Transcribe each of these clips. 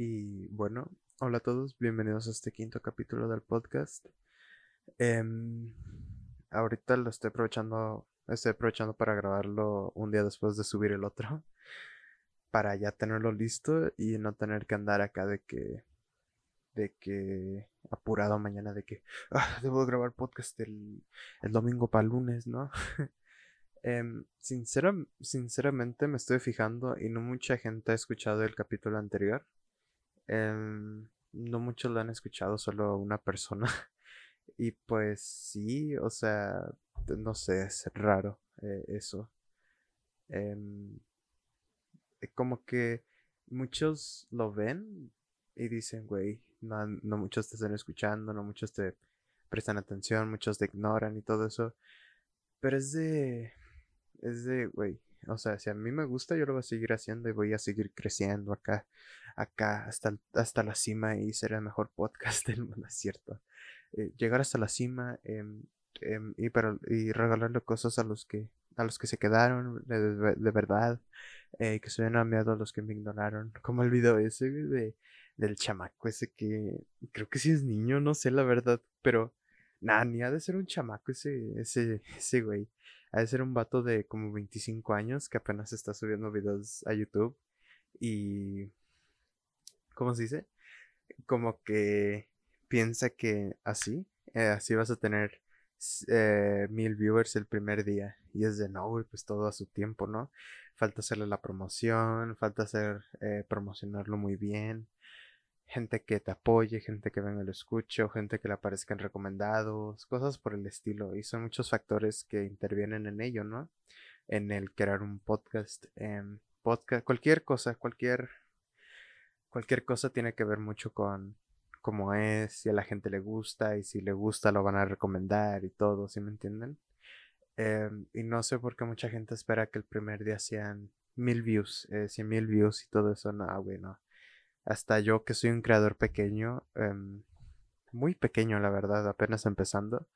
Y bueno, hola a todos, bienvenidos a este quinto capítulo del podcast. Em, ahorita lo estoy aprovechando, estoy aprovechando para grabarlo un día después de subir el otro, para ya tenerlo listo y no tener que andar acá de que, de que apurado mañana de que ah, debo grabar podcast el, el domingo para lunes, ¿no? Em, sinceramente me estoy fijando y no mucha gente ha escuchado el capítulo anterior. Em, no muchos lo han escuchado, solo una persona. y pues sí, o sea, no sé, es raro eh, eso. Em, eh, como que muchos lo ven y dicen, güey, no, no muchos te están escuchando, no muchos te prestan atención, muchos te ignoran y todo eso. Pero es de, es de, güey, o sea, si a mí me gusta, yo lo voy a seguir haciendo y voy a seguir creciendo acá, acá, hasta, hasta la cima y ser el mejor podcast del mundo, es cierto. Eh, llegar hasta la cima em, em, y, pero, y regalarle cosas a los que, a los que se quedaron de, verdad, eh, que se habían enviado a los que me ignoraron. Como el video ese de, del chamaco ese que creo que sí es niño, no sé la verdad, pero nada, ni ha de ser un chamaco ese, ese, ese güey. Ha de ser un vato de como 25 años que apenas está subiendo videos a YouTube. Y. ¿Cómo se dice? Como que piensa que así, eh, así vas a tener eh, mil viewers el primer día. Y es de no, pues todo a su tiempo, ¿no? Falta hacerle la promoción, falta hacer eh, promocionarlo muy bien gente que te apoye, gente que venga y lo escuche, o gente que le aparezcan recomendados, cosas por el estilo. Y son muchos factores que intervienen en ello, ¿no? En el crear un podcast. en podcast, cualquier cosa, cualquier, cualquier cosa tiene que ver mucho con cómo es, si a la gente le gusta, y si le gusta lo van a recomendar y todo, ¿sí me entienden? Em, y no sé por qué mucha gente espera que el primer día sean mil views, eh, cien mil views y todo eso. No, güey, no hasta yo que soy un creador pequeño, em, muy pequeño la verdad, apenas empezando,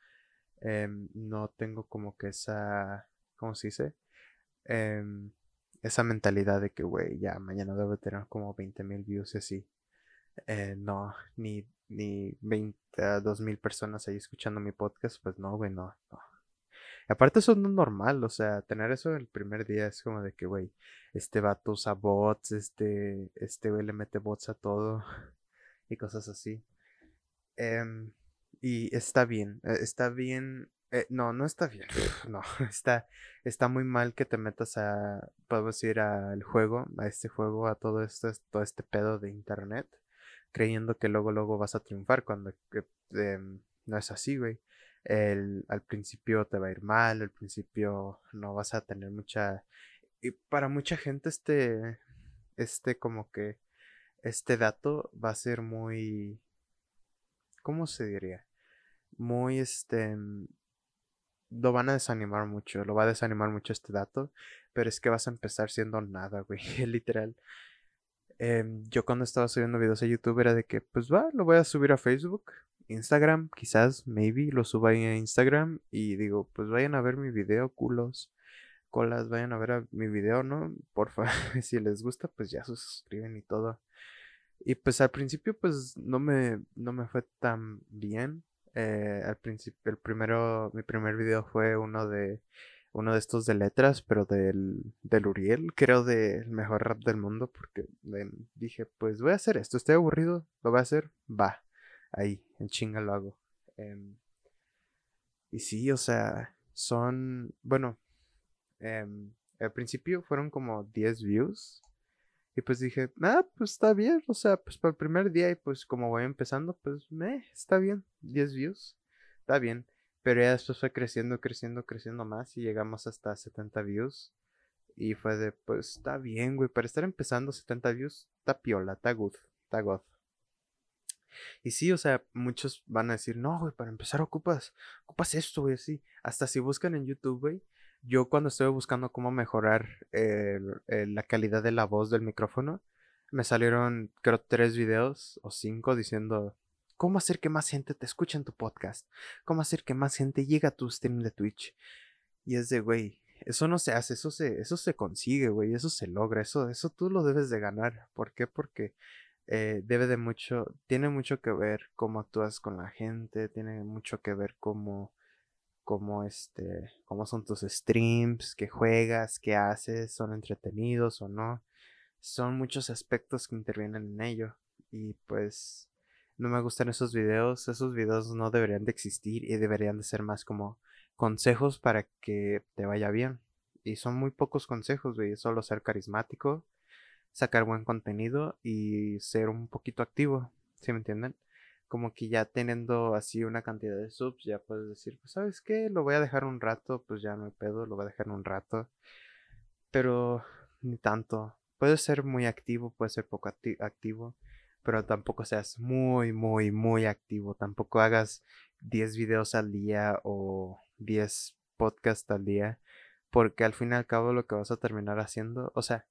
em, no tengo como que esa, ¿cómo se dice? Esa mentalidad de que, güey, ya mañana debo tener como 20 mil views y así. Eh, no, ni, ni 20, 2 mil personas ahí escuchando mi podcast, pues no, güey, no, no. Aparte eso no es normal, o sea, tener eso el primer día es como de que, güey, este vato usa bots, este, este güey le mete bots a todo y cosas así. Em, y está bien, eh, está bien, eh, no, no está bien, no, está, está muy mal que te metas a, podemos decir, al juego, a este juego, a todo esto, todo este pedo de internet, creyendo que luego, luego vas a triunfar cuando em, no es así, güey el, al principio te va a ir mal, al principio no vas a tener mucha... Y para mucha gente este, este como que, este dato va a ser muy... ¿Cómo se diría? Muy este... Lo van a desanimar mucho, lo va a desanimar mucho este dato, pero es que vas a empezar siendo nada, güey, literal. Em, yo cuando estaba subiendo videos a YouTube era de que, pues va, lo voy a subir a Facebook, Instagram, quizás, maybe, lo suba ahí a Instagram y digo, pues vayan a ver mi video, culos, colas, vayan a ver mi video, ¿no? Porfa, si les gusta, pues ya suscriben y todo. Y pues al principio, pues no me, no me fue tan bien. Eh, al principio, el primero, mi primer video fue uno de uno de estos de letras, pero del, del Uriel, creo del mejor rap del mundo, porque dije, pues voy a hacer esto, estoy aburrido, lo voy a hacer, va ahí, en chinga lo hago. Em, y sí, o sea, son, bueno, em, al principio fueron como 10 views. Y pues dije, ah, pues está bien, o sea, pues para el primer día y pues como voy empezando, pues me, está bien, 10 views, está bien. Pero ya después fue creciendo, creciendo, creciendo más y llegamos hasta 70 views. Y fue de, pues está bien, güey, para estar empezando 70 views, está piola, está good, está god. Y sí, o sea, muchos van a decir, no, güey, para empezar ocupas, ocupas esto, güey, así. Hasta si buscan en YouTube, güey. Yo cuando estuve buscando cómo mejorar la calidad de la voz del micrófono, me salieron, creo, tres videos o cinco diciendo cómo hacer que más gente te escuche en tu podcast, cómo hacer que más gente llegue a tu stream de Twitch. Y es de, güey, eso no se hace, eso se, eso se consigue, güey, eso se logra, eso, eso tú lo debes de ganar. ¿Por qué? Porque eh, debe de mucho, tiene mucho que ver cómo actúas con la gente, tiene mucho que ver cómo, cómo este, cómo son tus streams, qué juegas, qué haces, son entretenidos o no. Son muchos aspectos que intervienen en ello. Y pues no me gustan esos videos. Esos videos no deberían de existir y deberían de ser más como consejos para que te vaya bien. Y son muy pocos consejos, güey. Solo ser carismático, sacar buen contenido y ser un poquito activo. ¿Sí me entienden? Como que ya teniendo así una cantidad de subs, ya puedes decir, pues, ¿sabes qué? Lo voy a dejar un rato, pues ya no hay pedo, lo voy a dejar un rato. Pero ni tanto. Puede ser muy activo, puede ser poco activo, pero tampoco seas muy, muy, muy activo. Tampoco hagas 10 videos al día o 10 podcasts al día, porque al fin y al cabo lo que vas a terminar haciendo, o sea,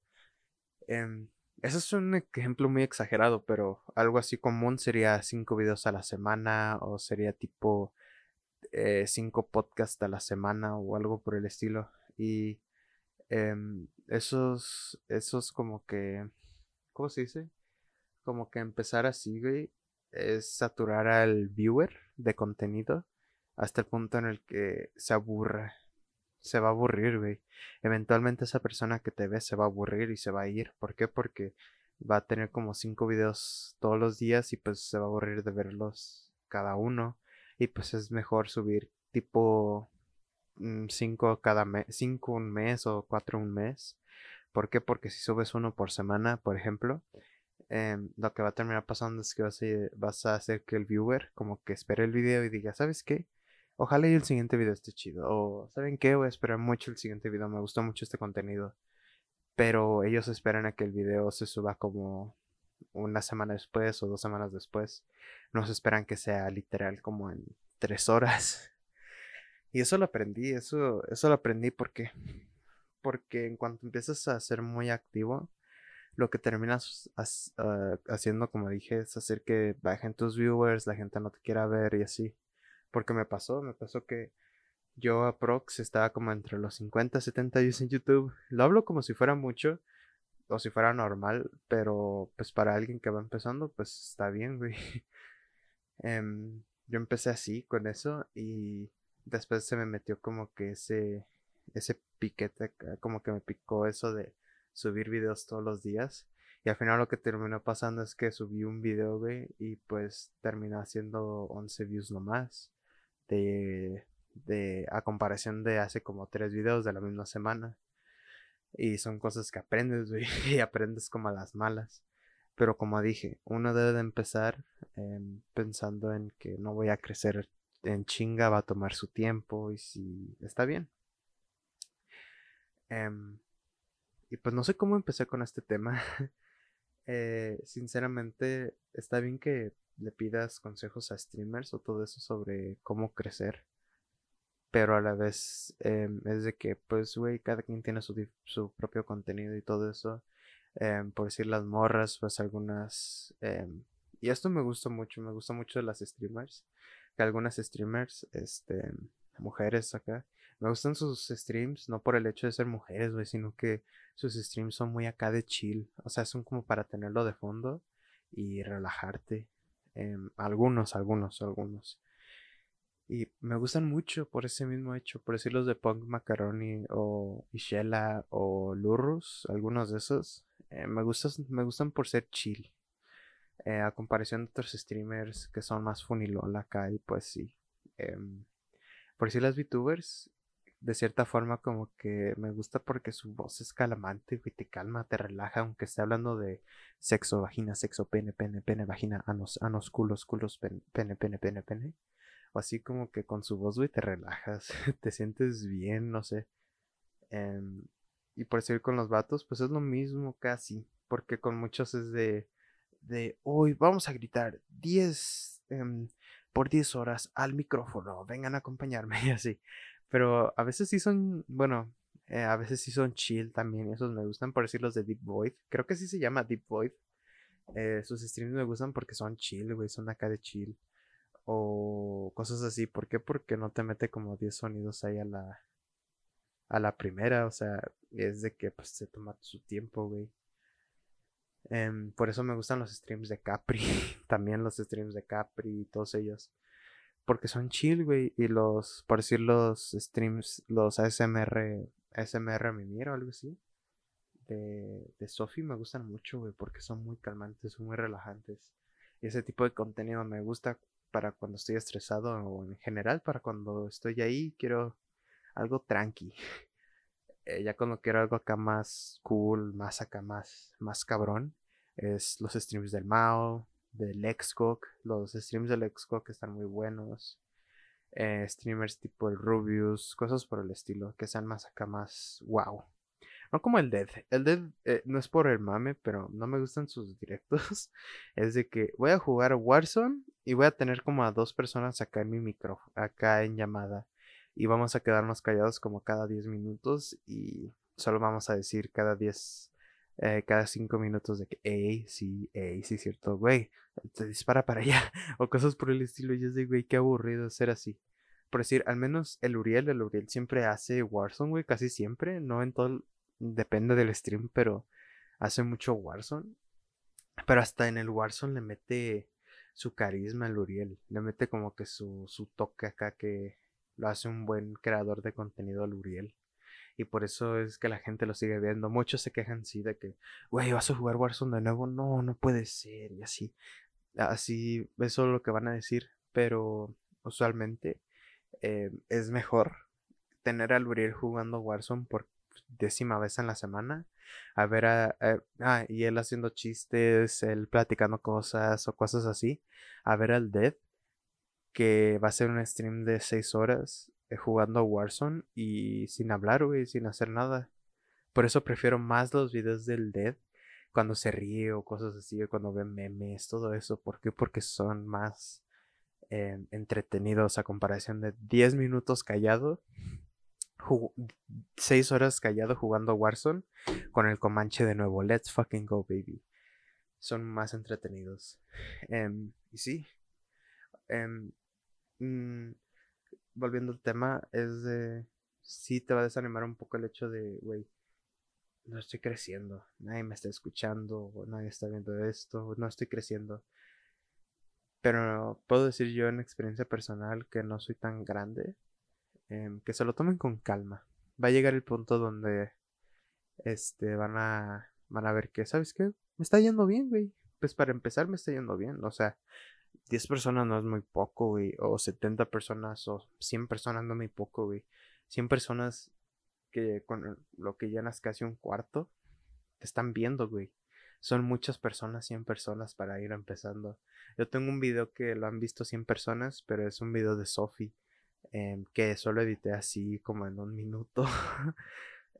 eh, eso es un ejemplo muy exagerado, pero algo así común sería 5 videos a la semana o sería tipo 5 eh, podcasts a la semana o algo por el estilo. Y em, esos, esos como que, ¿cómo se dice? Como que empezar así, güey, es saturar al viewer de contenido hasta el punto en el que se aburra. Se va a aburrir, güey. Eventualmente esa persona que te ve se va a aburrir y se va a ir. ¿Por qué? Porque va a tener como cinco videos todos los días y pues se va a aburrir de verlos cada uno. Y pues es mejor subir tipo mm, cinco cada mes, cinco un mes o cuatro un mes. ¿Por qué? Porque si subes uno por semana, por ejemplo, em, lo que va a terminar pasando es que vas a, vas a hacer que el viewer como que espere el video y diga, ¿sabes qué? Ojalá y el siguiente video esté chido. O, ¿saben qué? Voy a esperar mucho el siguiente video. Me gustó mucho este contenido. Pero ellos esperan a que el video se suba como una semana después o dos semanas después. No se esperan que sea literal como en tres horas. Y eso lo aprendí. Eso, eso lo aprendí porque. Porque en cuanto empiezas a ser muy activo, lo que terminas ah, haciendo, como dije, es hacer que bajen tus viewers, la gente no te quiera ver y así. Porque me pasó, me pasó que yo a Prox estaba como entre los 50 70 views en YouTube. Lo hablo como si fuera mucho o si fuera normal, pero pues para alguien que va empezando, pues está bien, güey. Em, yo empecé así con eso y después se me metió como que ese ese piquete, como que me picó eso de subir videos todos los días. Y al final lo que terminó pasando es que subí un video, güey, y pues terminó haciendo 11 views nomás de, a comparación de hace como tres videos de la misma semana. Y son cosas que aprendes, y aprendes como a las malas. Pero como dije, uno debe de empezar em, pensando en que no voy a crecer en chinga, va a tomar su tiempo y si está bien. Em, y pues no sé cómo empecé con este tema. Eh, sinceramente, está bien que le pidas consejos a streamers o todo eso sobre cómo crecer. Pero a la vez em, es de que, pues, güey, cada quien tiene su, su, propio contenido y todo eso. Em, por decir las morras, pues algunas... Em, y esto me gusta mucho, me gusta mucho de las streamers. Que algunas streamers, este, mujeres acá, me gustan sus streams, no por el hecho de ser mujeres, güey, sino que sus streams son muy acá de chill. O sea, son como para tenerlo de fondo y relajarte. Em, algunos, algunos, algunos. Y me gustan mucho por ese mismo hecho, por decir los de Punk Macaroni o Ishela o Lurrus, algunos de esos. Eh, me, gustan, me gustan por ser chill. Eh, a comparación de otros streamers que son más funilol acá y pues sí. Em, por decir las VTubers, de cierta forma como que me gusta porque su voz es calamante, y te calma, te relaja, aunque esté hablando de sexo, vagina, sexo, pene, pene, pene, vagina, anos, anos, culos, culos, pene, pene, pene, pene, pene. O así como que con su voz, güey, te relajas, te sientes bien, no sé. Em, y por seguir con los vatos, pues es lo mismo casi, porque con muchos es de, de, hoy vamos a gritar 10 em, por 10 horas al micrófono, vengan a acompañarme y así. Pero a veces sí son, bueno, eh, a veces sí son chill también. Esos me gustan por decir los de Deep Void. Creo que sí se llama Deep Void. Eh, sus streams me gustan porque son chill, güey. Son acá de chill. O cosas así. ¿Por qué? Porque no te mete como 10 sonidos ahí a la, a la primera. O sea, es de que pues se toma su tiempo, güey. Em, por eso me gustan los streams de Capri. También los streams de Capri y todos ellos. Porque son chill, güey. Y los, por decir los streams, los ASMR, ASMR Mimir o algo así. De, de Sophie me gustan mucho, güey. Porque son muy calmantes, muy relajantes. Y ese tipo de contenido me gusta para cuando estoy estresado o en general para cuando estoy ahí. Quiero algo tranqui. Eh, ya cuando quiero algo acá más cool, más acá, más, más cabrón, es los streams del Mao, del Xcock. Los streams del Xcock están muy buenos. Eh, streamers tipo el Rubius, cosas por el estilo, que sean más acá, más wow. No como el Dead. El Dead eh, no es por el mame, pero no me gustan sus directos. es de que voy a jugar Warzone y voy a tener como a dos personas acá en mi micrófono, acá en llamada y vamos a quedarnos callados como cada 10 minutos y solo vamos a decir cada 10, eh, cada 5 minutos de que, hey, sí, hey, sí, cierto, güey, te dispara para allá o cosas por el estilo. Y yo digo, güey, qué aburrido ser así. Por decir, al menos el Uriel, el Uriel siempre hace Warzone, güey, casi siempre, no en todo, depende del stream, pero hace mucho Warzone. Pero hasta en el Warzone le mete su carisma el Uriel, le mete como que su, su toque acá que lo hace un buen creador de contenido al Uriel. Y por eso es que la gente lo sigue viendo. Muchos se quejan sí de que, güey, vas a jugar Warzone de nuevo. No, no puede ser. Y así. Así, eso es lo que van a decir. Pero usualmente eh, es mejor tener al Uriel jugando Warzone por décima vez en la semana. A ver, a, ah, y él haciendo chistes, él platicando cosas o cosas así. A ver al Dead que va a ser un stream de 6 horas eh, jugando a Warzone y sin hablar, güey, sin hacer nada. Por eso prefiero más los videos del Dead cuando se ríe o cosas así, cuando ve memes, todo eso. ¿Por qué? Porque son más em, entretenidos a comparación de 10 minutos callado, 6 horas callado jugando Warzone con el Comanche de nuevo. Let's fucking go, baby. Son más entretenidos. Em, y sí. Em, Mm, volviendo al tema, es de. Sí te va a desanimar un poco el hecho de, güey, no estoy creciendo, nadie me está escuchando, nadie está viendo esto, no estoy creciendo. Pero puedo decir yo en experiencia personal que no soy tan grande, em, que se lo tomen con calma. Va a llegar el punto donde este van a van a ver que, ¿sabes qué? Me está yendo bien, güey. Pues para empezar me está yendo bien, o sea, 10 personas no es muy poco, güey. O 70 personas o 100 personas no es muy poco, güey. 100 personas que con lo que llenas casi un cuarto te están viendo, güey. Son muchas personas, 100 personas para ir empezando. Yo tengo un video que lo han visto 100 personas, pero es un video de Sophie. Em, que solo edité así como en un minuto.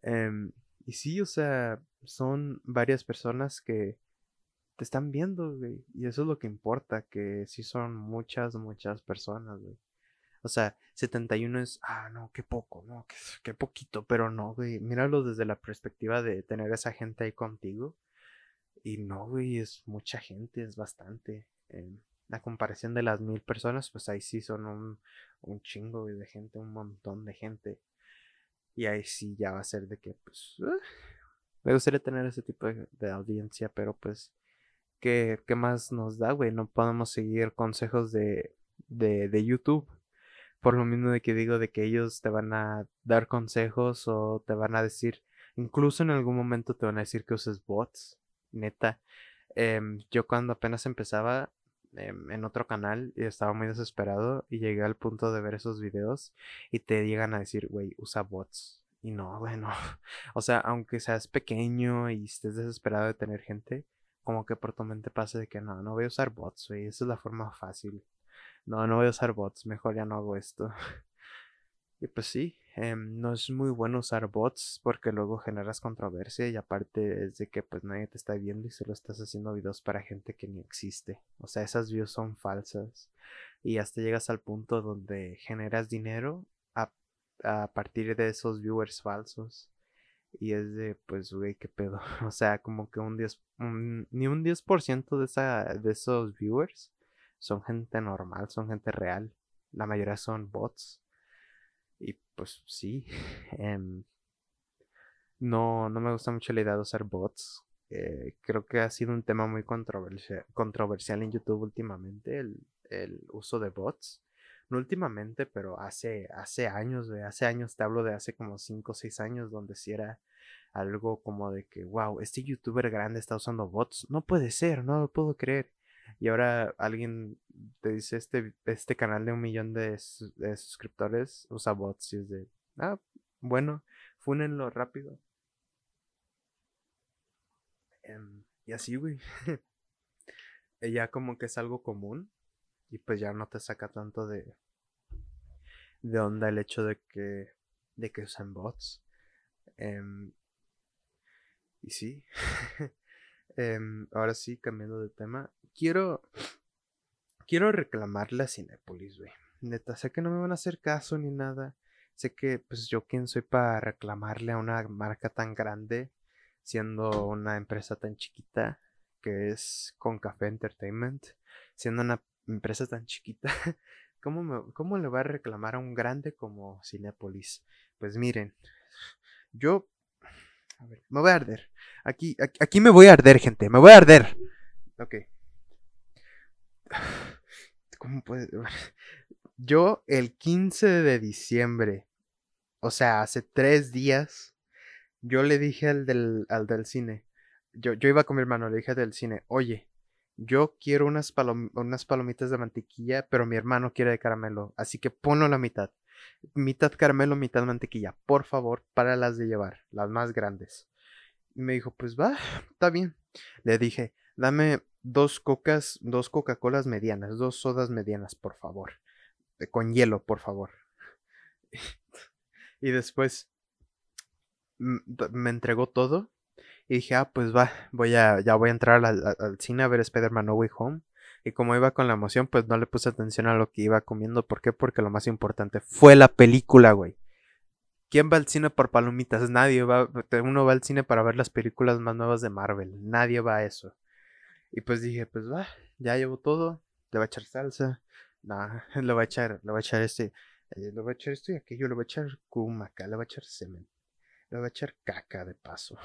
Em, y sí, o sea, son varias personas que te están viendo, güey. Y eso es lo que importa, que sí son muchas, muchas personas, güey. O sea, 71 es, ah, no, qué poco, no, qué, poquito, pero no, güey. Míralo desde la perspectiva de tener esa gente ahí contigo. Y no, güey, es mucha gente, es bastante. La comparación de las mil personas, pues ahí sí son un, un chingo de gente, un montón de gente. Y ahí sí ya va a ser de que, pues, uh, me gustaría tener ese tipo de audiencia, pero pues ¿qué, más nos da, güey? No podemos seguir consejos de, de, de YouTube. Por lo mismo de que digo de que ellos te van a dar consejos o te van a decir, incluso en algún momento te van a decir que uses bots, neta. Em, yo cuando apenas empezaba em, en otro canal y estaba muy desesperado y llegué al punto de ver esos videos y te llegan a decir, güey, usa bots. Y no, bueno, o sea, aunque seas pequeño y estés desesperado de tener gente, como que por tu mente pase de que no, no voy a usar bots, güey, esa es la forma fácil. No, no voy a usar bots, mejor ya no hago esto. y pues sí, em, no es muy bueno usar bots porque luego generas controversia y aparte es de que pues nadie te está viendo y solo estás haciendo videos para gente que ni existe. O sea, esas views son falsas y hasta llegas al punto donde generas dinero a, a partir de esos viewers falsos. Y es de, pues, güey, qué pedo. O sea, como que un 10, ni un 10% de, esa, de esos viewers son gente normal, son gente real. La mayoría son bots. Y pues sí. Em, no, no me gusta mucho la idea de usar bots. eh, creo que ha sido un tema muy controversial, controversial en YouTube últimamente, el, el uso de bots. No últimamente, pero hace, hace años, de hace años, te hablo de hace como 5 o 6 años, donde si era algo como de que, wow, este youtuber grande está usando bots. No puede ser, no lo puedo creer. Y ahora alguien te dice, este, este canal de un millón de, suscriptores usa bots y es de, ah, bueno, fúnenlo rápido. Em, y así, güey. ya como que es algo común y pues ya no te saca tanto de, de onda el hecho de que, de que usan bots. Em, y sí. Em, ahora sí, cambiando de tema. Quiero. Quiero reclamarle a Cinepolis, güey. Neta, sé que no me van a hacer caso ni nada. Sé que, pues, yo quién soy para reclamarle a una marca tan grande, siendo una empresa tan chiquita, que es Con Café Entertainment, siendo una empresa tan chiquita. ¿Cómo, ¿Cómo le va a reclamar a un grande como Cinepolis? Pues miren, yo me voy a arder. Aquí, aquí, me voy a arder, gente. Me voy a arder. Ok. ¿Cómo puede? Yo el 15 de diciembre, o sea, hace tres días, yo le dije al del, al del cine, yo, yo iba con mi hermano, le dije al del cine, oye, yo quiero unas, palomitas de mantequilla, pero mi hermano quiere de caramelo, así que ponlo la mitad mitad caramelo, mitad mantequilla, por favor, para las de llevar, las más grandes. Y me dijo, pues va, está bien. Le dije, dame dos cocas, dos Coca-Colas medianas, dos sodas medianas, por favor. Eh, con hielo, por favor. y después me entregó todo. Y dije, ah, pues va, voy a, ya voy a entrar al, al cine a ver Spider-Man No Way Home. Y como iba con la emoción, pues no le puse atención a lo que iba comiendo. ¿Por qué? Porque lo más importante fue la película, güey. ¿Quién va al cine por palomitas? Nadie va. Uno va al cine para ver las películas más nuevas de Marvel. Nadie va a eso. Y pues dije, pues va, ya llevo todo. Le voy a echar salsa. Nah, le voy a echar, le voy a echar este. Eh, le voy a echar esto y aquello. Le voy a echar acá, Le voy a echar semen. Le voy a echar caca de paso.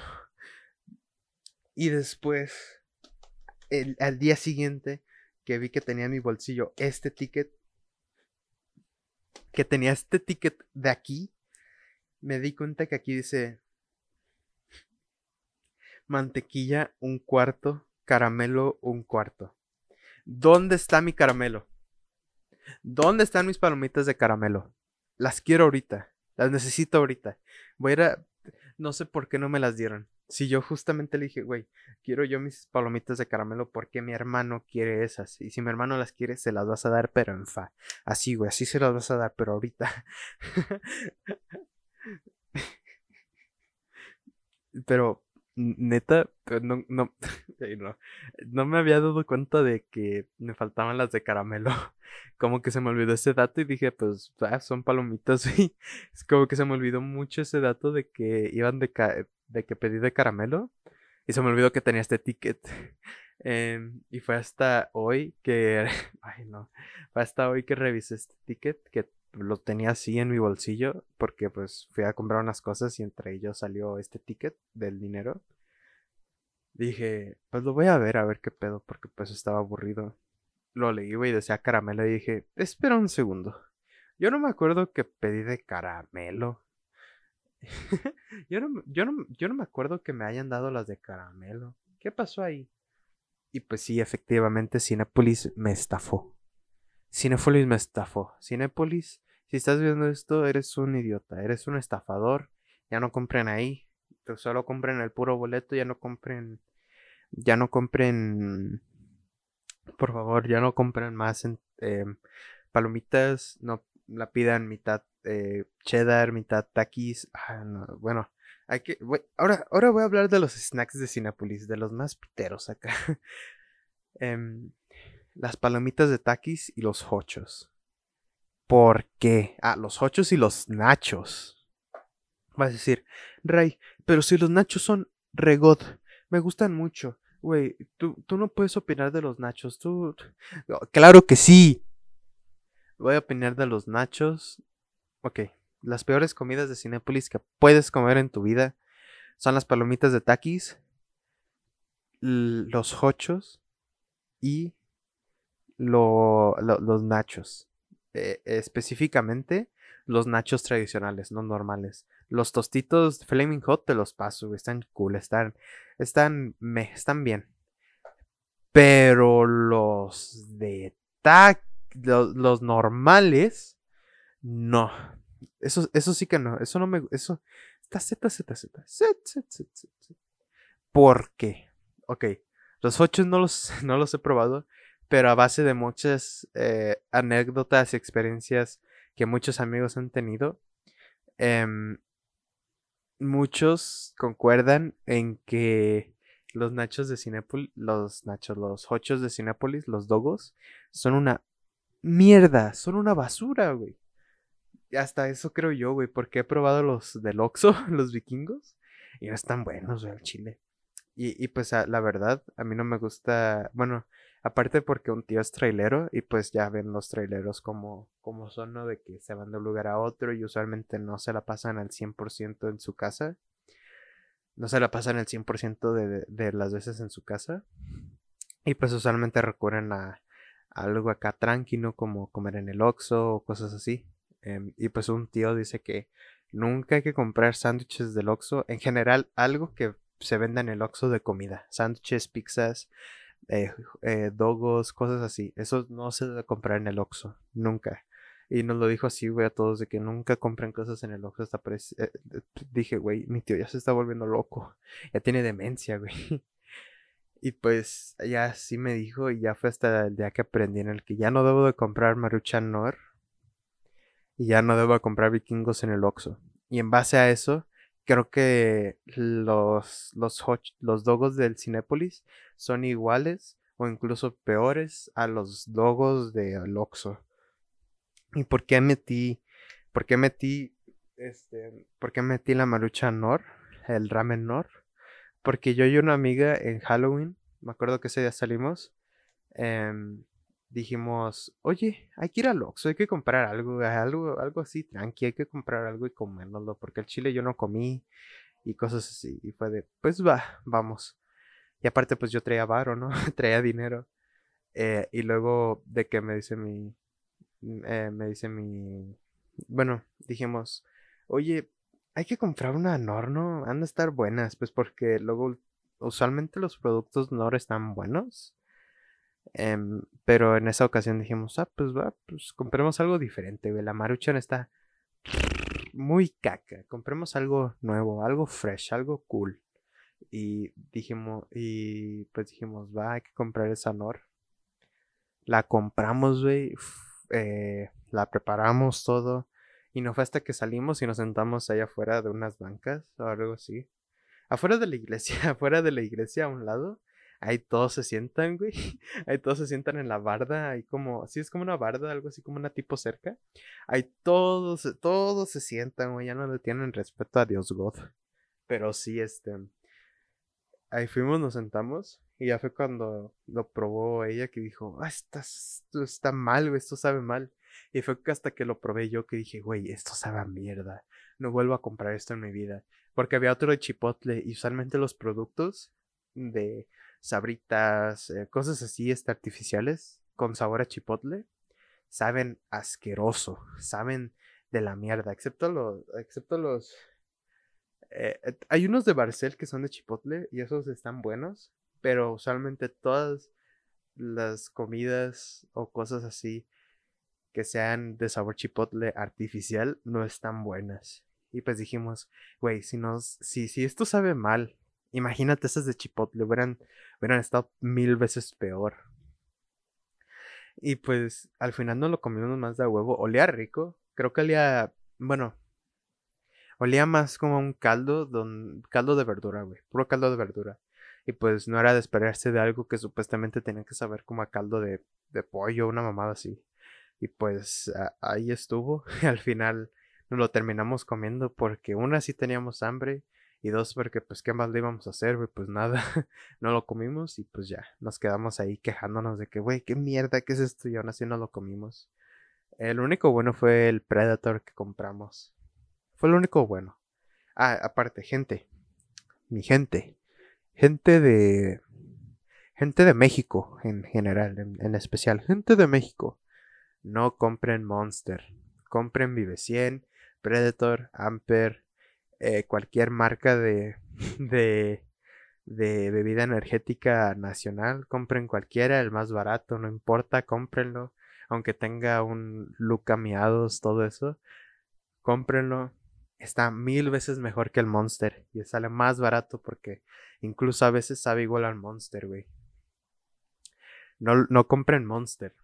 Y después, el, al día siguiente, que vi que tenía en mi bolsillo este ticket, que tenía este ticket de aquí, me di cuenta que aquí dice mantequilla un cuarto, caramelo un cuarto. ¿Dónde está mi caramelo? ¿Dónde están mis palomitas de caramelo? Las quiero ahorita. Las necesito ahorita. Voy a ir a... No sé por qué no me las dieron. Si yo justamente le dije, güey, quiero yo mis palomitas de caramelo porque mi hermano quiere esas. Y si mi hermano las quiere, se las vas a dar, pero en fa. Así, güey, así se las vas a dar, pero ahorita. pero, neta, no, no, no, me había dado cuenta de que me faltaban las de caramelo. Como que se me olvidó ese dato y dije, pues, ah, son palomitas, y Es como que se me olvidó mucho ese dato de que iban de, de que pedí de caramelo y se me olvidó que tenía este ticket. Em, y fue hasta hoy que, ay no, fue hasta hoy que revisé este ticket, que lo tenía así en mi bolsillo, porque pues fui a comprar unas cosas y entre ellos salió este ticket del dinero. Dije, pues lo voy a ver, a ver qué pedo, porque pues estaba aburrido. Lo leí, y decía caramelo y dije, espera un segundo. Yo no me acuerdo que pedí de caramelo. yo, no, yo, no, yo no me acuerdo que me hayan dado las de caramelo. ¿Qué pasó ahí? Y pues sí, efectivamente, Cinepolis me estafó. Cinepolis me estafó. Cinepolis, si estás viendo esto, eres un idiota, eres un estafador. Ya no compren ahí. Solo compren el puro boleto, ya no compren. Ya no compren. Por favor, ya no compren más en, em, palomitas. No la pidan mitad eh, cheddar, mitad taquis. Ah, bueno, hay que. ahora, ahora voy a hablar de los snacks de Cinepolis, de los más piteros acá. Em, las palomitas de taquis y los hochos. ¿Por qué? Ah, los hochos y los nachos. Vas a decir, Ray, pero si los nachos son regod, me gustan mucho. Güey, tú, tú no puedes opinar de los nachos. Tú. Claro que sí. Voy a opinar de los nachos Ok, las peores comidas de Cinépolis que puedes comer en tu vida son las palomitas de taquis los hochos y los nachos. Eh, específicamente los nachos tradicionales, no normales. Los tostitos Flaming Hot te los paso, Están cool, están, están, me, están bien. Pero los de tac, los, normales, no. Eso, sí que no. Eso no me, eso, está Z, Z, Z, Z, Z, ¿Por qué? Ok, los ocho no los, no los he probado, pero a base de muchas eh, anécdotas y experiencias que muchos amigos han tenido, em, muchos concuerdan en que los nachos de Cinépolis, los nachos, los hochos de Cinépolis, los dogos, son una mierda, son una basura, güey. Hasta eso creo yo, güey, porque he probado los del Oxxo, los vikingos, y no están buenos, güey, chile. Y, y pues la verdad, a mí no me gusta, bueno, Aparte porque un tío es trailero y pues ya ven los traileros como, como son, ¿no? De que se van de un lugar a otro y usualmente no se la pasan al 100% en su casa. No se la pasan al 100% de, de las veces en su casa. Y pues usualmente recurren a, algo acá tranquilo como comer en el Oxxo o cosas así. Em, y pues un tío dice que nunca hay que comprar sándwiches del Oxxo. En general, algo que se venda en el Oxxo de comida. Sándwiches, pizzas, eh, eh, dogos, cosas así. Eso no se debe comprar en el Oxxo, nunca. Y nos lo dijo así, güey, a todos de que nunca compren cosas en el Oxxo. Hasta eh, dije, güey, mi tío ya se está volviendo loco. Ya tiene demencia, güey. Y pues ya sí me dijo y ya fue hasta el día que aprendí en el que ya no debo de comprar Maruchan Nor. Y ya no debo de comprar vikingos en el Oxxo. Y en base a eso, creo que los, los, los dogos del Cinépolis son iguales o incluso peores a los dogos de Oxxo. ¿Y por qué metí, por qué metí, este, por qué metí la marucha Nor, el ramen Nor? Porque yo y una amiga en Halloween, me acuerdo que ese día salimos, em, dijimos, oye, hay que ir al Oxxo, hay que comprar algo, algo, algo así, tranqui, hay que comprar algo y comérnoslo, porque el chile yo no comí y cosas así. Y fue de, pues va, vamos. Y aparte, pues yo traía varo, ¿no? traía dinero. Eh, y luego de que me dice mi, eh, me dice mi, bueno, dijimos, oye, hay que comprar una Nor, ¿no? Han de estar buenas, pues porque luego usualmente los productos Nor están buenos. Em, pero en esa ocasión dijimos, ah, pues va, pues compremos algo diferente, La Maruchan está muy caca. Compremos algo nuevo, algo fresh, algo cool. Y dijimos, y pues dijimos, va, hay que comprar esa Nor. La compramos, güey. Eh, la preparamos todo. Y no fue hasta que salimos y nos sentamos allá afuera de unas bancas o algo así. Afuera de la iglesia, afuera de la iglesia a un lado ahí todos se sientan, güey. Ahí todos se sientan en la barda, ahí como, sí es como una barda, algo así como una tipo cerca. Ahí todos, todos se sientan, güey, ya no le tienen respeto a Dios God. Pero sí, este, ahí fuimos, nos sentamos y ya fue cuando lo probó ella que dijo, ah, está, esto está mal, güey, esto sabe mal. Y fue hasta que lo probé yo que dije, güey, esto sabe mierda. No vuelvo a comprar esto en mi vida. Porque había otro de chipotle y usualmente los productos de sabritas, eh, cosas así este, artificiales con sabor a chipotle, saben asqueroso, saben de la mierda, excepto los, excepto los, eh, eh, hay unos de Barcel que son de chipotle y esos están buenos, pero usualmente todas las comidas o cosas así que sean de sabor chipotle artificial no están buenas. Y pues dijimos, güey, si si, si esto sabe mal Imagínate esas de Chipotle, hubieran, hubieran estado mil veces peor. Y pues al final no lo comimos más de huevo. Olía rico. Creo que olía, bueno, olía más como un caldo, don, caldo de verdura, güey. Puro caldo de verdura. Y pues no era de esperarse de algo que supuestamente tenía que saber como a caldo de, de pollo, una mamada así. Y pues ahí estuvo. Al final nos lo terminamos comiendo porque una sí teníamos hambre y dos, porque pues qué más le íbamos a hacer, pues nada, no lo comimos y pues ya, nos quedamos ahí quejándonos de que, güey, qué mierda, qué es esto y aún así no lo comimos. El único bueno fue el Predator que compramos. Fue el único bueno. Ah, aparte, gente. Mi gente. Gente de... gente de México en general, en, especial, gente de México, no compren Monster, compren Vive 100, Predator, Amper, eh, cualquier marca de, de, bebida energética nacional, compren cualquiera, el más barato, no importa, cómprenlo, aunque tenga un Luca Miados, todo eso, cómprenlo, está mil veces mejor que el Monster y sale más barato porque incluso a veces sabe igual al Monster, güey. No, no compren Monster,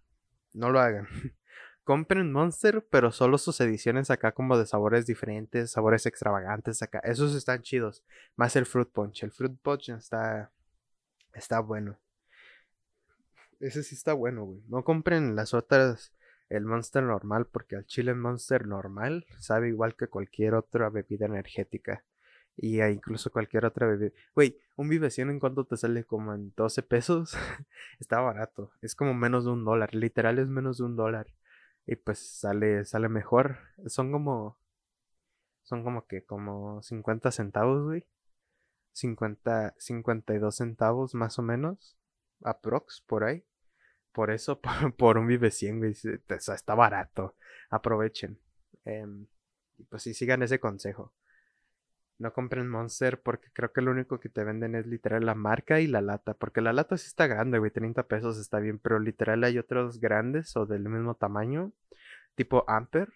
no lo hagan. compren Monster, pero solo sus ediciones acá como de sabores diferentes, sabores extravagantes acá. Esos están chidos. Más el Fruit Punch. El Fruit Punch está, está bueno. Ese sí está bueno, güey. No compren las otras el Monster normal, porque al chile Monster normal sabe igual que cualquier otra bebida energética. Y incluso cualquier otra bebida. Güey, un Vivecien en cuanto te sale como en 12 pesos. Está barato. Es como menos de un dólar. Literal es menos de un dólar. Y pues sale, sale mejor. Son como. Son como que como 50 centavos, güey. 50, 52 centavos más o menos. Aprox, por ahí. Por eso, por, un Vive 100, güey, está barato. Aprovechen. Y pues sí, sigan ese consejo. No compren Monster porque creo que lo único que te venden es literal la marca y la lata. Porque la lata sí está grande, güey. 30 pesos está bien. Pero literal hay otros grandes o del mismo tamaño. Tipo Amper.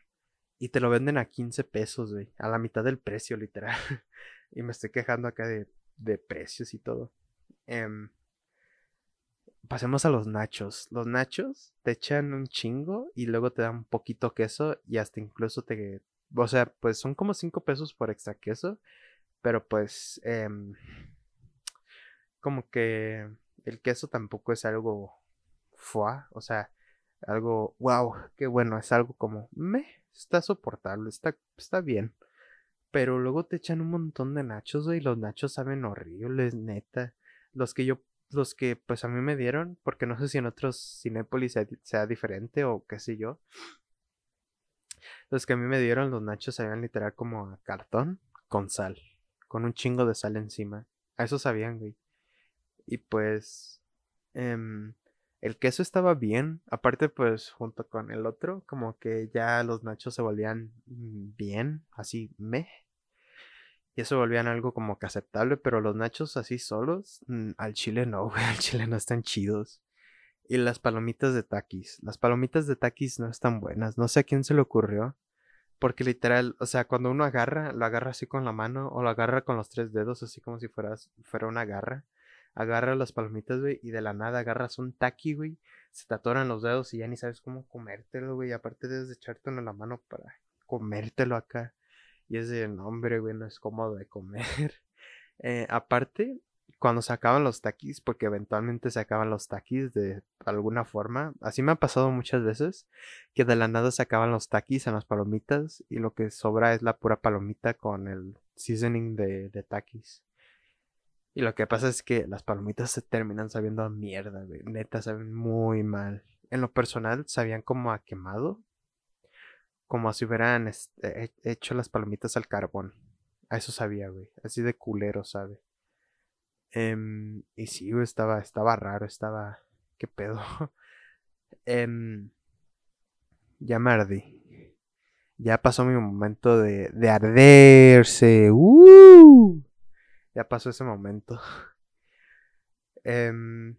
Y te lo venden a 15 pesos, güey. A la mitad del precio, literal. y me estoy quejando acá de, de precios y todo. Eh, pasemos a los nachos. Los nachos te echan un chingo y luego te dan un poquito queso y hasta incluso te... O sea, pues son como 5 pesos por extra queso, pero pues... Em, como que el queso tampoco es algo... Fua, o sea, algo... Wow, qué bueno, es algo como... Me, está soportable, está, está bien. Pero luego te echan un montón de nachos, y los nachos saben horribles, neta. Los que yo los que pues a mí me dieron, porque no sé si en otros Cinépolis sea, diferente o qué sé yo. Los que a mí me dieron, los nachos sabían literal como a cartón con sal, con un chingo de sal encima. A eso sabían, güey. Y pues em, el queso estaba bien, aparte pues junto con el otro, como que ya los nachos se volvían bien, así me. Y eso volvían algo como que aceptable, pero los nachos así solos, mm, al chile no, güey, al chile no están chidos. Y las palomitas de taquis. Las palomitas de taquis no están buenas. No sé a quién se le ocurrió. Porque literal, o sea, cuando uno agarra, lo agarra así con la mano o lo agarra con los tres dedos, así como si fueras, fuera una garra. Agarra las palomitas, güey, y de la nada agarras un taqui, güey. Se te atoran los dedos y ya ni sabes cómo comértelo, güey. Aparte debes de echártelo en la mano para comértelo acá. Y es de nombre, güey, no es cómodo de comer. Eh, aparte, cuando se acaban los taquis, porque eventualmente se acaban los taquis de alguna forma, así me ha pasado muchas veces, que de la nada se acaban los taquis en las palomitas y lo que sobra es la pura palomita con el seasoning de, de taquis. Y lo que pasa es que las palomitas se terminan sabiendo a mierda, güey. Neta, saben muy mal. En lo personal, sabían como a quemado como si hubieran este, hecho las palomitas al carbón. A eso sabía, güey. Así de culero, ¿sabe? Em, y sí, estaba, estaba raro, estaba... ¿Qué pedo? Em, ya me ardí. Ya pasó mi momento de, de arderse. ¡Uh! Ya pasó ese momento. Em,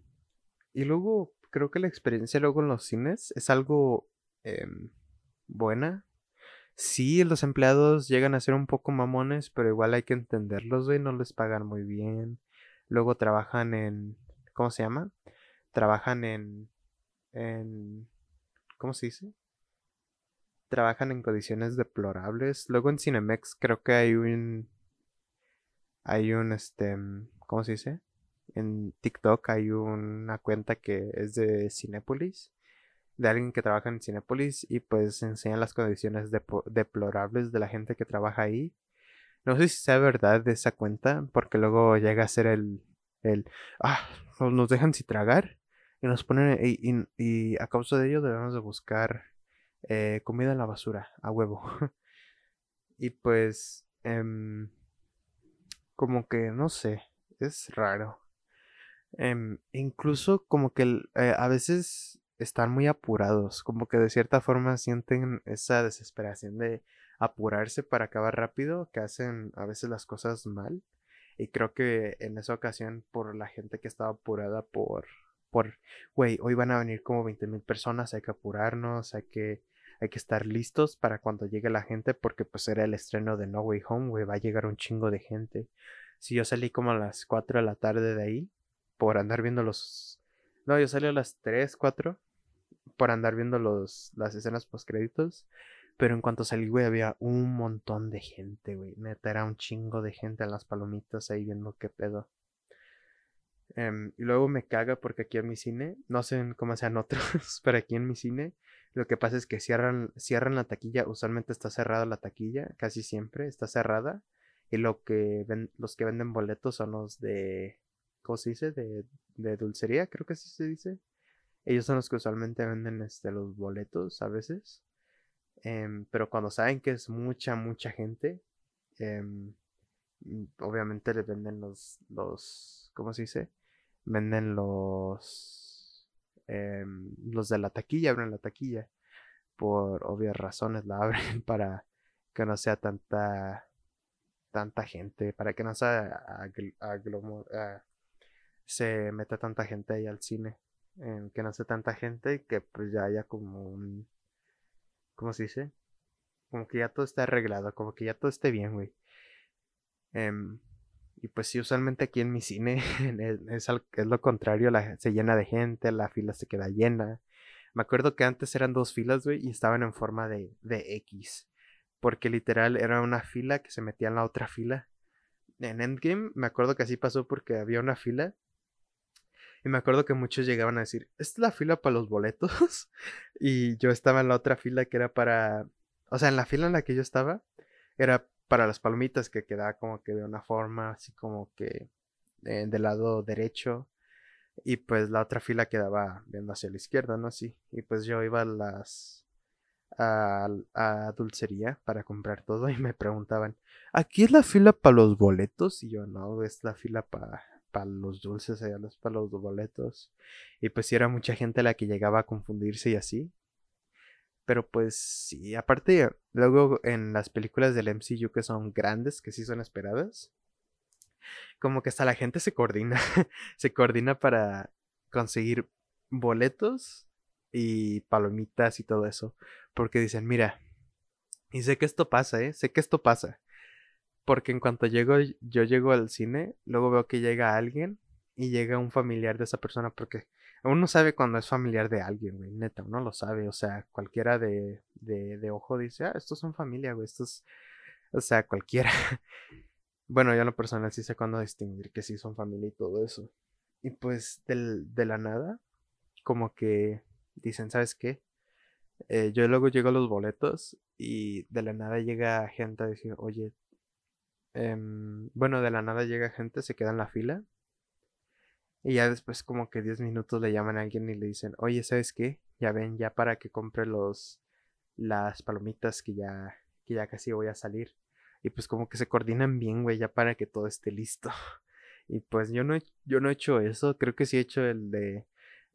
y luego, creo que la experiencia luego en los cines es algo buena. Sí, los empleados llegan a ser un poco mamones, pero igual hay que entenderlos, güey, no les pagan muy bien. Luego trabajan en, ¿cómo se llama? Trabajan en, en, ¿cómo se dice? Trabajan en condiciones deplorables. Luego en Cinemex creo que hay un, hay un, este, ¿cómo se dice? En TikTok hay una cuenta que es de Cinépolis de alguien que trabaja en Cinepolis y pues enseñan las condiciones deplorables de la gente que trabaja ahí. No sé si sea verdad de esa cuenta, porque luego llega a ser el, el, ah, nos dejan sin tragar y nos ponen, y, y, a causa de ello debemos de buscar eh, comida en la basura, a huevo. y pues, em, como que, no sé, es raro. Em, incluso como que eh, a veces están muy apurados, como que de cierta forma sienten esa desesperación de apurarse para acabar rápido, que hacen a veces las cosas mal. Y creo que en esa ocasión, por la gente que estaba apurada por, por, güey, hoy van a venir como 20 mil personas, hay que apurarnos, hay que, hay que estar listos para cuando llegue la gente, porque pues era el estreno de No Way Home, güey, va a llegar un chingo de gente. Si yo salí como a las 4 de la tarde de ahí, por andar viendo los... No, yo salí a las 3, 4, por andar viendo los, las escenas post créditos. Pero en cuanto salí, güey, había un montón de gente, güey. Neta, era un chingo de gente en las palomitas ahí viendo qué pedo. Em, y luego me caga porque aquí en mi cine, no sé cómo sean otros, pero aquí en mi cine, lo que pasa es que cierran, cierran la taquilla. Usualmente está cerrada la taquilla, casi siempre está cerrada. Y lo que ven, los que venden boletos son los de, ¿cómo se dice? De, de dulcería, creo que así se dice. Ellos son los que usualmente venden este, los boletos a veces. Em, pero cuando saben que es mucha, mucha gente, em, mm, obviamente les venden los, los, ¿cómo se dice? Venden los, em, los de la taquilla, abren la taquilla. Por obvias razones la abren para que no sea tanta, tanta gente, para que no sea se meta tanta gente ahí al cine, que no sea tanta gente y que pues ya haya como un ¿Cómo se dice? Como que ya todo está arreglado, como que ya todo esté bien, güey. Em, y pues sí, usualmente aquí en mi cine es, lo contrario, se llena de gente, la fila se queda llena. Me acuerdo que antes eran dos filas, güey, y estaban en forma de, de X. Porque literal era una fila que se metía en la otra fila. En Endgame me acuerdo que así pasó porque había una fila y me acuerdo que muchos llegaban a decir, ¿esta es la fila para los boletos? y yo estaba en la otra fila que era para... O sea, en la fila en la que yo estaba era para las palomitas que quedaba como que de una forma así como que eh, del lado derecho. Y pues la otra fila quedaba viendo hacia la izquierda, ¿no? Así. Y pues yo iba a las... A, a, dulcería para comprar todo y me preguntaban, ¿aquí es la fila para los boletos? Y yo, no, es la fila para para los dulces, allá los para los boletos. Y pues sí era mucha gente la que llegaba a confundirse y así. Pero pues sí, aparte, luego en las películas del MCU que son grandes, que sí son esperadas, como que hasta la gente se coordina, se coordina para conseguir boletos y palomitas y todo eso. Porque dicen, mira, y sé que esto pasa, ¿eh? Sé que esto pasa. Porque en cuanto llego, yo llego al cine, luego veo que llega alguien y llega un familiar de esa persona porque uno sabe cuando es familiar de alguien, güey, neta, uno lo sabe, o sea, cualquiera de, de, ojo dice, ah, estos son familia, güey, estos, o sea, cualquiera. bueno, yo en lo personal sí sé cuándo distinguir que sí son familia y todo eso. Y pues de la nada, como que dicen, ¿sabes qué? Eh, yo luego llego a los boletos y de la nada llega gente a decir, oye, Em, bueno, de la nada llega gente, se queda en la fila. Y ya después como que 10 minutos le llaman a alguien y le dicen, oye, ¿sabes qué? Ya ven, ya para que compre los las palomitas que ya, que ya casi voy a salir. Y pues como que se coordinan bien, güey, ya para que todo esté listo. Y pues yo no, he, yo no he hecho eso, creo que sí he hecho el de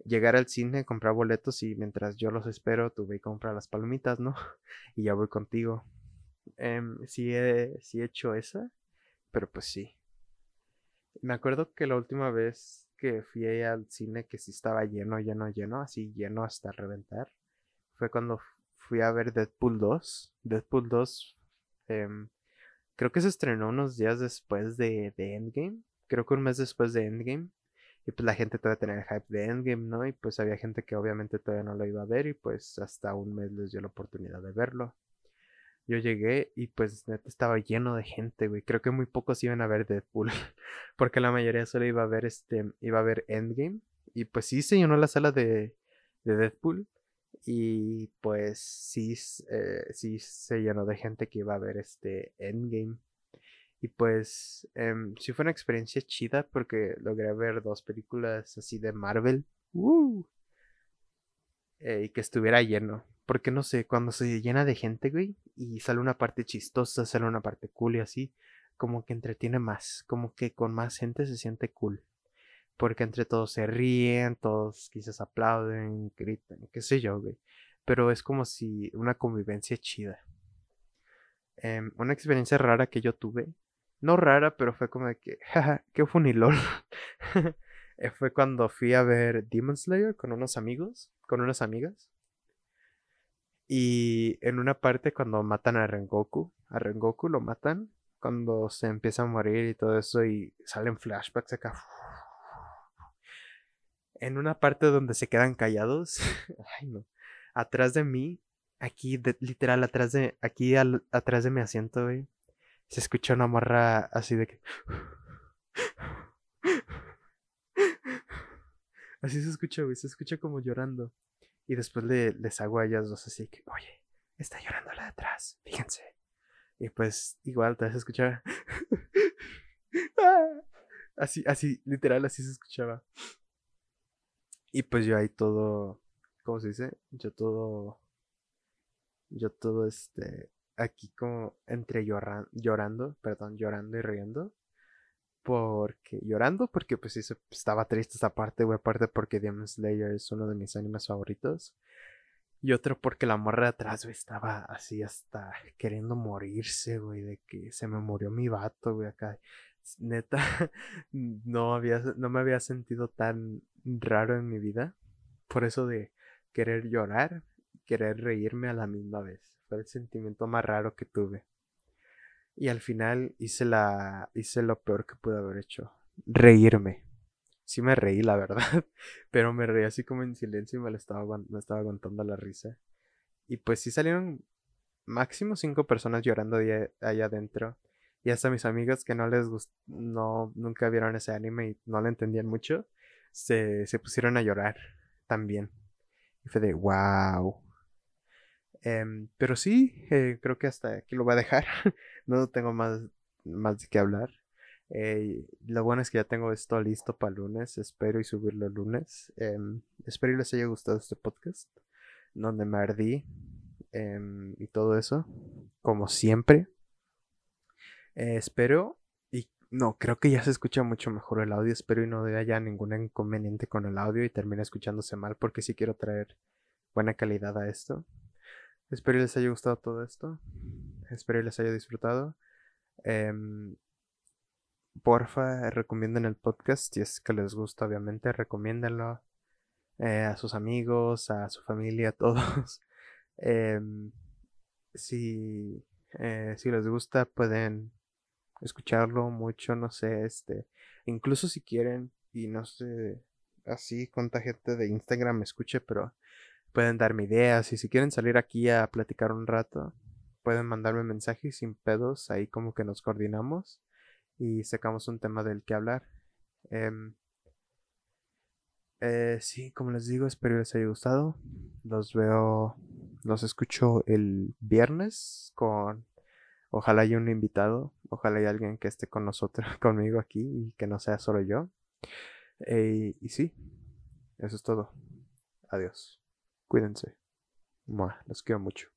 llegar al cine, comprar boletos y mientras yo los espero, tú ve y compra las palomitas, ¿no? Y ya voy contigo. Em, sí, he, sí he hecho esa, pero pues sí. Me acuerdo que la última vez que fui al cine que sí estaba lleno, lleno, lleno, así lleno hasta reventar, fue cuando fui a ver Deadpool 2. Deadpool 2 em, creo que se estrenó unos días después de, de, Endgame. Creo que un mes después de Endgame. Y pues la gente todavía tenía el hype de Endgame, ¿no? Y pues había gente que obviamente todavía no lo iba a ver y pues hasta un mes les dio la oportunidad de verlo. Yo llegué y pues estaba lleno de gente, güey. Creo que muy pocos iban a ver Deadpool. Porque la mayoría solo iba a ver este. iba a ver Endgame. Y pues sí se llenó la sala de, de Deadpool. Y pues sí, eh, sí se llenó de gente que iba a ver este Endgame. Y pues em, sí fue una experiencia chida porque logré ver dos películas así de Marvel. Eh, y que estuviera lleno. Porque no sé, cuando se llena de gente, güey, y sale una parte chistosa, sale una parte cool y así, como que entretiene más, como que con más gente se siente cool. Porque entre todos se ríen, todos quizás aplauden, gritan, qué sé yo, güey. Pero es como si una convivencia chida. Em, una experiencia rara que yo tuve. No rara, pero fue como de que, jaja, qué funilol. Fue cuando fui a ver Demon Slayer con unos amigos, con unas amigas. Y en una parte cuando matan a Rengoku, a Rengoku lo matan, cuando se empieza a morir y todo eso y salen flashbacks acá. En una parte donde se quedan callados, ay no, atrás de mí, aquí literal atrás de aquí atrás de mi asiento, güey, se escucha una morra así de que Así se escucha, güey, se escucha como llorando. Y después le, les hago a ellas dos así que, oye, está llorando la de atrás, fíjense. Y pues igual te vas a escuchar. así, así, literal, así se escuchaba. Y pues yo ahí todo, ¿cómo se dice? Yo todo, yo todo este, aquí como entre llorando, perdón, llorando y riendo porque llorando porque pues sí estaba triste esa parte, güey, aparte porque Demon Slayer es uno de mis animes favoritos. Y otro porque la morra de atrás, güey, estaba así hasta queriendo morirse, güey, de que se me murió mi vato, güey, acá. Neta, no, había, no me había sentido tan raro en mi vida. Por eso de querer llorar, querer reírme a la misma vez. Fue el sentimiento más raro que tuve. Y al final hice la hice lo peor que pude haber hecho, reírme. Sí me reí, la verdad, pero me reí así como en silencio y me, estaba, estaba aguantando la risa. Y pues sí salieron máximo cinco personas llorando allá adentro. Y hasta mis amigas que no les gustó, no, nunca vieron ese anime y no le entendían mucho, se, se pusieron a llorar también. Y fue de, wow. Em, pero sí, eh, creo que hasta aquí lo voy a dejar. no tengo más, más de qué hablar. Eh, lo bueno es que ya tengo esto listo para lunes. Espero y subirlo el lunes. Em, espero y les haya gustado este podcast. Donde me ardí. Em, y todo eso. Como siempre. Eh, espero. Y no, creo que ya se escucha mucho mejor el audio. Espero y no haya ningún inconveniente con el audio y termine escuchándose mal. Porque sí quiero traer buena calidad a esto. Espero les haya gustado todo esto. Espero les haya disfrutado. Em, porfa, recomienden el podcast. Si es que les gusta, obviamente, recomiéndenlo eh, a sus amigos, a su familia, a todos. Em, si, eh, si les gusta, pueden escucharlo mucho, no sé, este. Incluso si quieren, y no sé, así cuánta gente de Instagram me escuche, pero pueden darme ideas y si quieren salir aquí a platicar un rato, pueden mandarme mensajes sin pedos, ahí como que nos coordinamos y sacamos un tema del que hablar. Em, eh, sí, como les digo, espero les haya gustado. Los veo, los escucho el viernes con, ojalá haya un invitado, ojalá haya alguien que esté con nosotros, conmigo aquí y que no sea solo yo. Eh, y sí, eso es todo. Adiós. Cuídense. Los quiero mucho.